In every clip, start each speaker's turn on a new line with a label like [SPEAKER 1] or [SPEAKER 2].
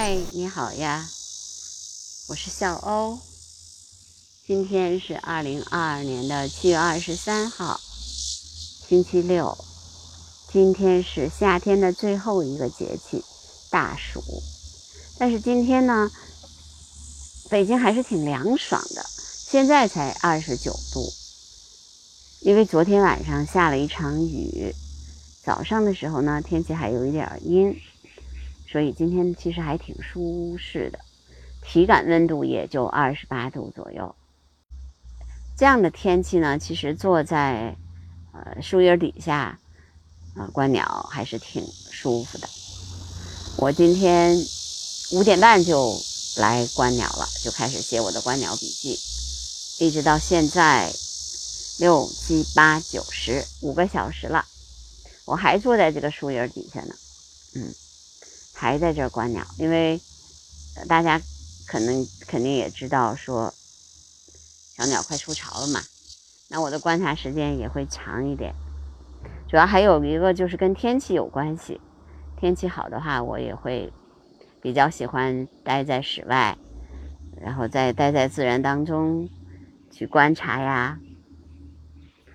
[SPEAKER 1] 嗨，你好呀，我是小欧。今天是二零二二年的七月二十三号，星期六。今天是夏天的最后一个节气大暑，但是今天呢，北京还是挺凉爽的，现在才二十九度。因为昨天晚上下了一场雨，早上的时候呢，天气还有一点阴。所以今天其实还挺舒适的，体感温度也就二十八度左右。这样的天气呢，其实坐在呃树荫底下啊观鸟还是挺舒服的。我今天五点半就来观鸟了，就开始写我的观鸟笔记，一直到现在六七八九十五个小时了，我还坐在这个树荫底下呢，嗯。还在这儿观鸟，因为大家可能肯定也知道，说小鸟快出巢了嘛。那我的观察时间也会长一点。主要还有一个就是跟天气有关系，天气好的话，我也会比较喜欢待在室外，然后再待在自然当中去观察呀，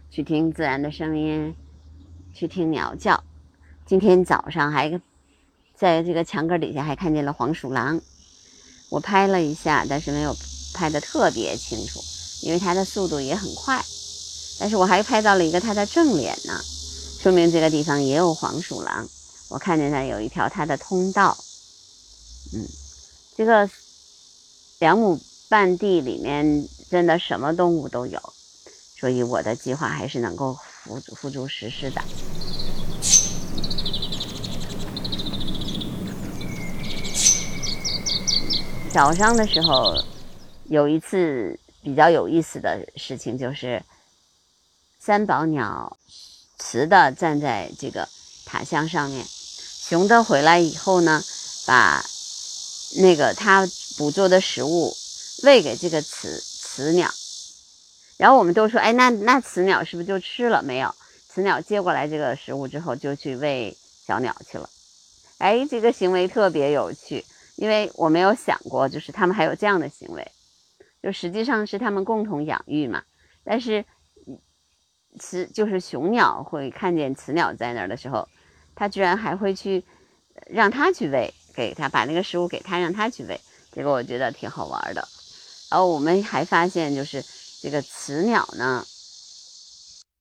[SPEAKER 1] 去听自然的声音，去听鸟叫。今天早上还。在这个墙根底下还看见了黄鼠狼，我拍了一下，但是没有拍的特别清楚，因为它的速度也很快。但是我还拍到了一个它的正脸呢，说明这个地方也有黄鼠狼。我看见它有一条它的通道。嗯，这个两亩半地里面真的什么动物都有，所以我的计划还是能够付付诸实施的。早上的时候，有一次比较有意思的事情，就是三宝鸟雌的站在这个塔箱上面，雄的回来以后呢，把那个它捕捉的食物喂给这个雌雌鸟，然后我们都说，哎，那那雌鸟是不是就吃了？没有，雌鸟接过来这个食物之后，就去喂小鸟去了。哎，这个行为特别有趣。因为我没有想过，就是他们还有这样的行为，就实际上是他们共同养育嘛。但是雌就是雄鸟会看见雌鸟在那儿的时候，它居然还会去让它去喂，给它把那个食物给它，让它去喂。这个我觉得挺好玩的。然后我们还发现，就是这个雌鸟呢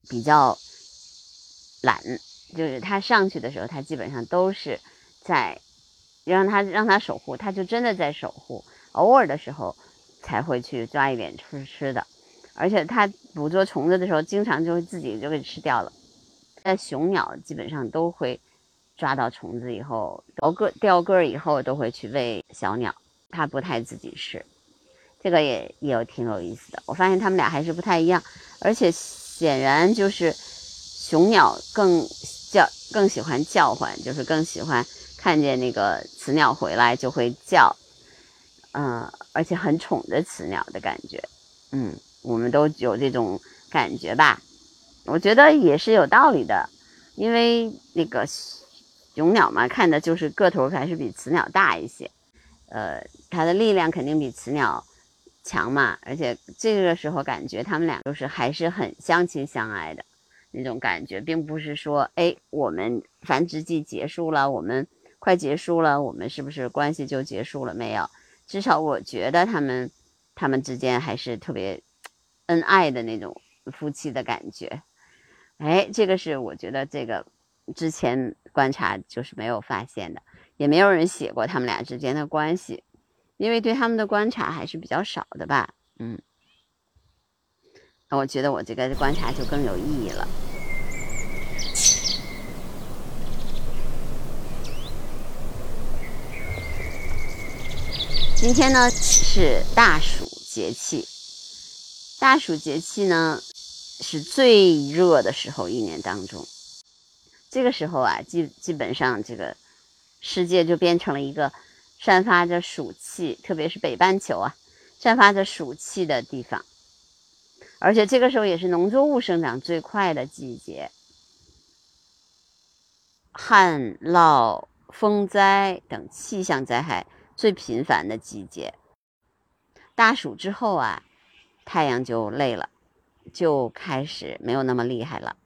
[SPEAKER 1] 比较懒，就是它上去的时候，它基本上都是在。让它让它守护，它就真的在守护。偶尔的时候才会去抓一点吃吃的，而且它捕捉虫子的时候，经常就会自己就给吃掉了。那雄鸟基本上都会抓到虫子以后掉个掉个以后，都会去喂小鸟，它不太自己吃。这个也也有挺有意思的。我发现它们俩还是不太一样，而且显然就是雄鸟更叫更喜欢叫唤，就是更喜欢。看见那个雌鸟回来就会叫，嗯，而且很宠着雌鸟的感觉，嗯，我们都有这种感觉吧？我觉得也是有道理的，因为那个雄鸟嘛，看的就是个头还是比雌鸟大一些，呃，它的力量肯定比雌鸟强嘛，而且这个时候感觉他们俩就是还是很相亲相爱的那种感觉，并不是说，哎，我们繁殖季结束了，我们。快结束了，我们是不是关系就结束了？没有，至少我觉得他们，他们之间还是特别恩爱的那种夫妻的感觉。哎，这个是我觉得这个之前观察就是没有发现的，也没有人写过他们俩之间的关系，因为对他们的观察还是比较少的吧。嗯，那我觉得我这个观察就更有意义了。今天呢是大暑节气，大暑节气呢是最热的时候，一年当中，这个时候啊，基基本上这个世界就变成了一个散发着暑气，特别是北半球啊，散发着暑气的地方，而且这个时候也是农作物生长最快的季节，旱涝、风灾等气象灾害。最频繁的季节。大暑之后啊，太阳就累了，就开始没有那么厉害了。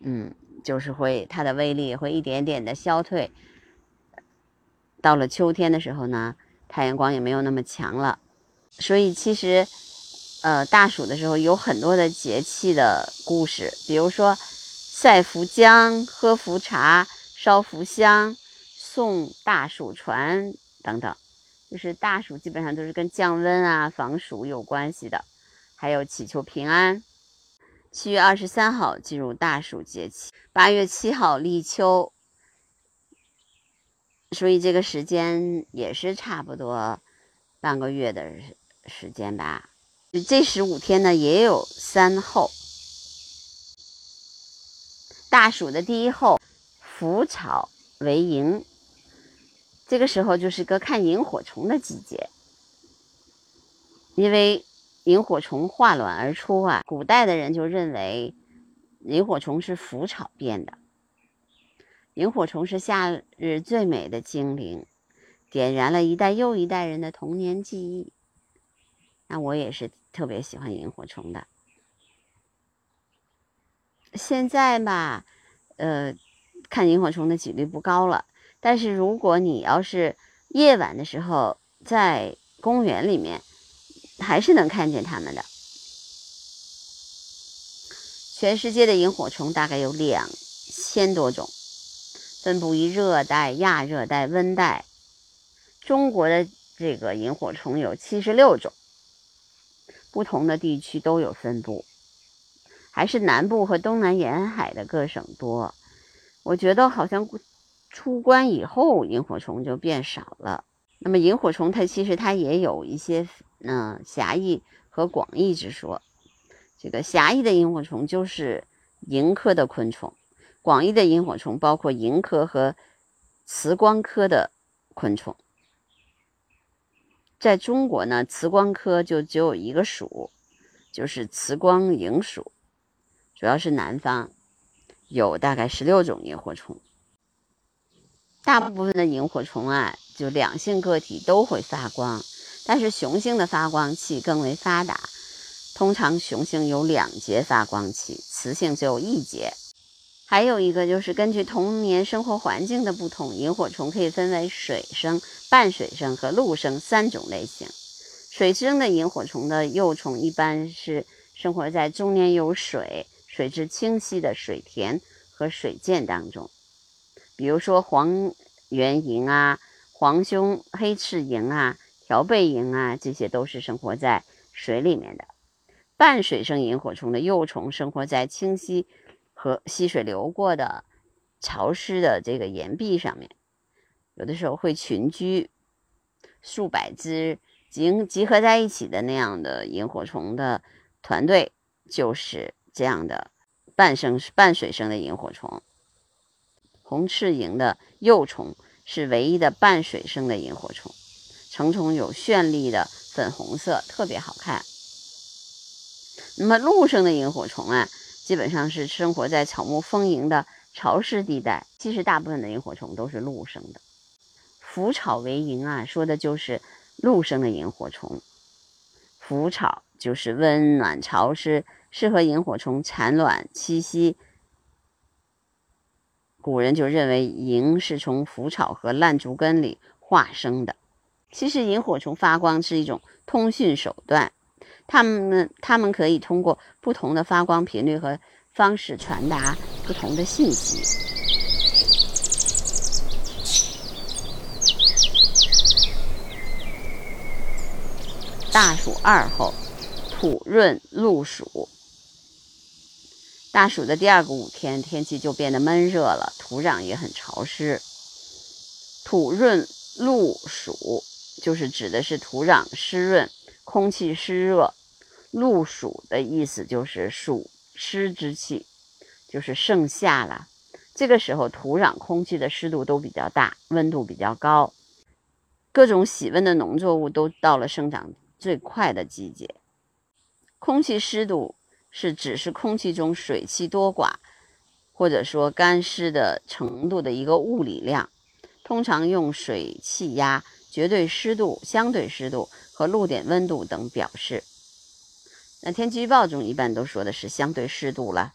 [SPEAKER 1] 嗯，就是会它的威力会一点点的消退。到了秋天的时候呢，太阳光也没有那么强了。所以其实，呃，大暑的时候有很多的节气的故事，比如说赛茯姜、喝茯茶、烧茯香、送大暑船等等。就是大暑基本上都是跟降温啊、防暑有关系的，还有祈求平安。七月二十三号进入大暑节气，八月七号立秋，所以这个时间也是差不多半个月的时间吧。这十五天呢，也有三候。大暑的第一候，腐草为萤。这个时候就是个看萤火虫的季节，因为萤火虫化卵而出啊。古代的人就认为萤火虫是腐草变的。萤火虫是夏日最美的精灵，点燃了一代又一代人的童年记忆。那我也是特别喜欢萤火虫的。现在吧，呃，看萤火虫的几率不高了。但是如果你要是夜晚的时候在公园里面，还是能看见它们的。全世界的萤火虫大概有两千多种，分布于热带、亚热带、温带。中国的这个萤火虫有七十六种，不同的地区都有分布，还是南部和东南沿海的各省多。我觉得好像。出关以后，萤火虫就变少了。那么，萤火虫它其实它也有一些嗯狭义和广义之说。这个狭义的萤火虫就是萤科的昆虫，广义的萤火虫包括萤科和磁光科的昆虫。在中国呢，磁光科就只有一个属，就是磁光萤属，主要是南方，有大概十六种萤火虫。大部分的萤火虫啊，就两性个体都会发光，但是雄性的发光器更为发达。通常雄性有两节发光器，雌性只有一节。还有一个就是根据童年生活环境的不同，萤火虫可以分为水生、半水生和陆生三种类型。水生的萤火虫的幼虫一般是生活在终年有水、水质清晰的水田和水涧当中。比如说黄缘萤啊、黄胸黑翅萤啊、条背萤啊，这些都是生活在水里面的。半水生萤火虫的幼虫生活在清溪和溪水流过的潮湿的这个岩壁上面，有的时候会群居数百只集集合在一起的那样的萤火虫的团队，就是这样的半生半水生的萤火虫。红翅萤的幼虫是唯一的半水生的萤火虫，成虫有绚丽的粉红色，特别好看。那么陆生的萤火虫啊，基本上是生活在草木丰盈的潮湿地带。其实大部分的萤火虫都是陆生的。腐草为萤啊，说的就是陆生的萤火虫。腐草就是温暖潮湿，适合萤火虫产卵栖息。古人就认为萤是从腐草和烂竹根里化生的。其实萤火虫发光是一种通讯手段，它们它们可以通过不同的发光频率和方式传达不同的信息。大暑二候，土润露暑。大暑的第二个五天，天气就变得闷热了，土壤也很潮湿。土润露暑，就是指的是土壤湿润，空气湿热。露暑的意思就是暑湿之气，就是盛夏了。这个时候，土壤、空气的湿度都比较大，温度比较高，各种喜温的农作物都到了生长最快的季节。空气湿度。是只是空气中水汽多寡，或者说干湿的程度的一个物理量，通常用水气压绝对湿度、相对湿度和露点温度等表示。那天气预报中一般都说的是相对湿度了。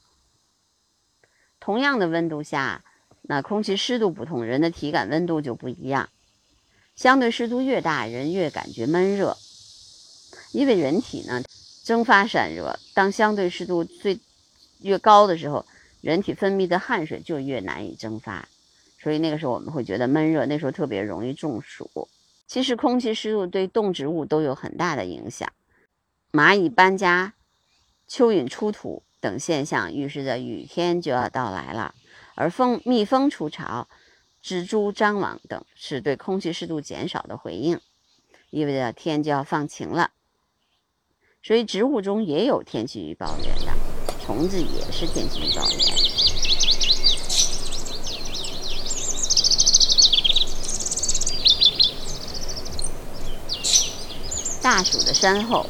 [SPEAKER 1] 同样的温度下，那空气湿度不同，人的体感温度就不一样。相对湿度越大，人越感觉闷热，因为人体呢蒸发散热，当相对湿度最越高的时候，人体分泌的汗水就越难以蒸发，所以那个时候我们会觉得闷热，那时候特别容易中暑。其实空气湿度对动植物都有很大的影响。蚂蚁搬家、蚯蚓出土等现象预示着雨天就要到来了，而蜂蜜蜂出巢、蜘蛛张网等是对空气湿度减少的回应，意味着天就要放晴了。所以植物中也有天气预报员的，虫子也是天气预报员。大暑的山后。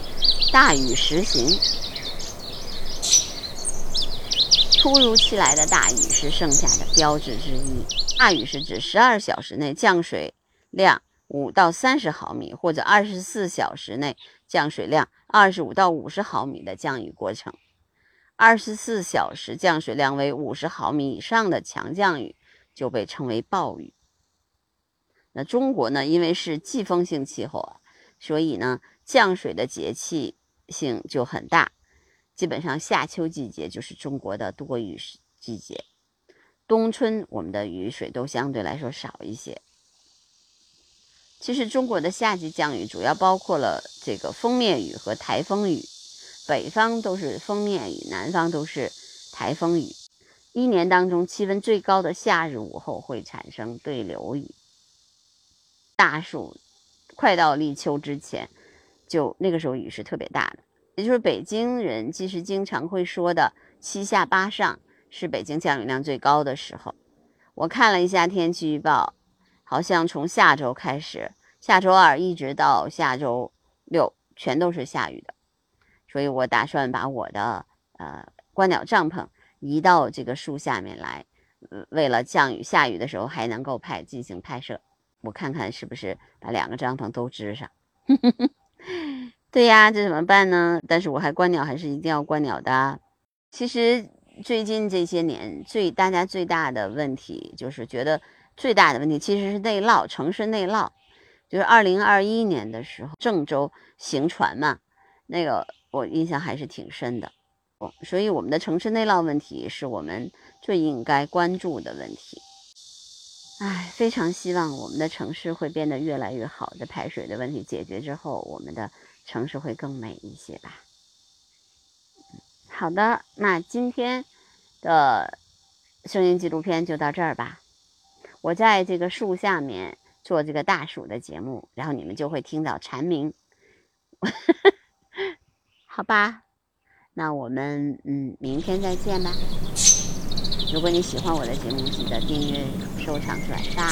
[SPEAKER 1] 大雨时行，突如其来的大雨是盛夏的标志之一。大雨是指十二小时内降水量五到三十毫米，或者二十四小时内降水量二十五到五十毫米的降雨过程。二十四小时降水量为五十毫米以上的强降雨就被称为暴雨。那中国呢？因为是季风性气候啊，所以呢，降水的节气。性就很大，基本上夏秋季节就是中国的多雨季节，冬春我们的雨水都相对来说少一些。其实中国的夏季降雨主要包括了这个锋面雨和台风雨，北方都是锋面雨，南方都是台风雨。一年当中气温最高的夏日午后会产生对流雨，大暑快到立秋之前。就那个时候雨是特别大的，也就是北京人其实经常会说的七下八上是北京降雨量最高的时候。我看了一下天气预报，好像从下周开始，下周二一直到下周六全都是下雨的，所以我打算把我的呃观鸟帐篷移到这个树下面来，为了降雨下雨的时候还能够拍进行拍摄。我看看是不是把两个帐篷都支上。对呀，这怎么办呢？但是我还观鸟，还是一定要观鸟的。其实最近这些年，最大家最大的问题就是觉得最大的问题其实是内涝，城市内涝。就是二零二一年的时候，郑州行船嘛，那个我印象还是挺深的。所以我们的城市内涝问题是我们最应该关注的问题。唉，非常希望我们的城市会变得越来越好。的排水的问题解决之后，我们的。城市会更美一些吧。好的，那今天的声音纪录片就到这儿吧。我在这个树下面做这个大暑的节目，然后你们就会听到蝉鸣。好吧，那我们嗯，明天再见吧。如果你喜欢我的节目，记得订阅、收藏、转发。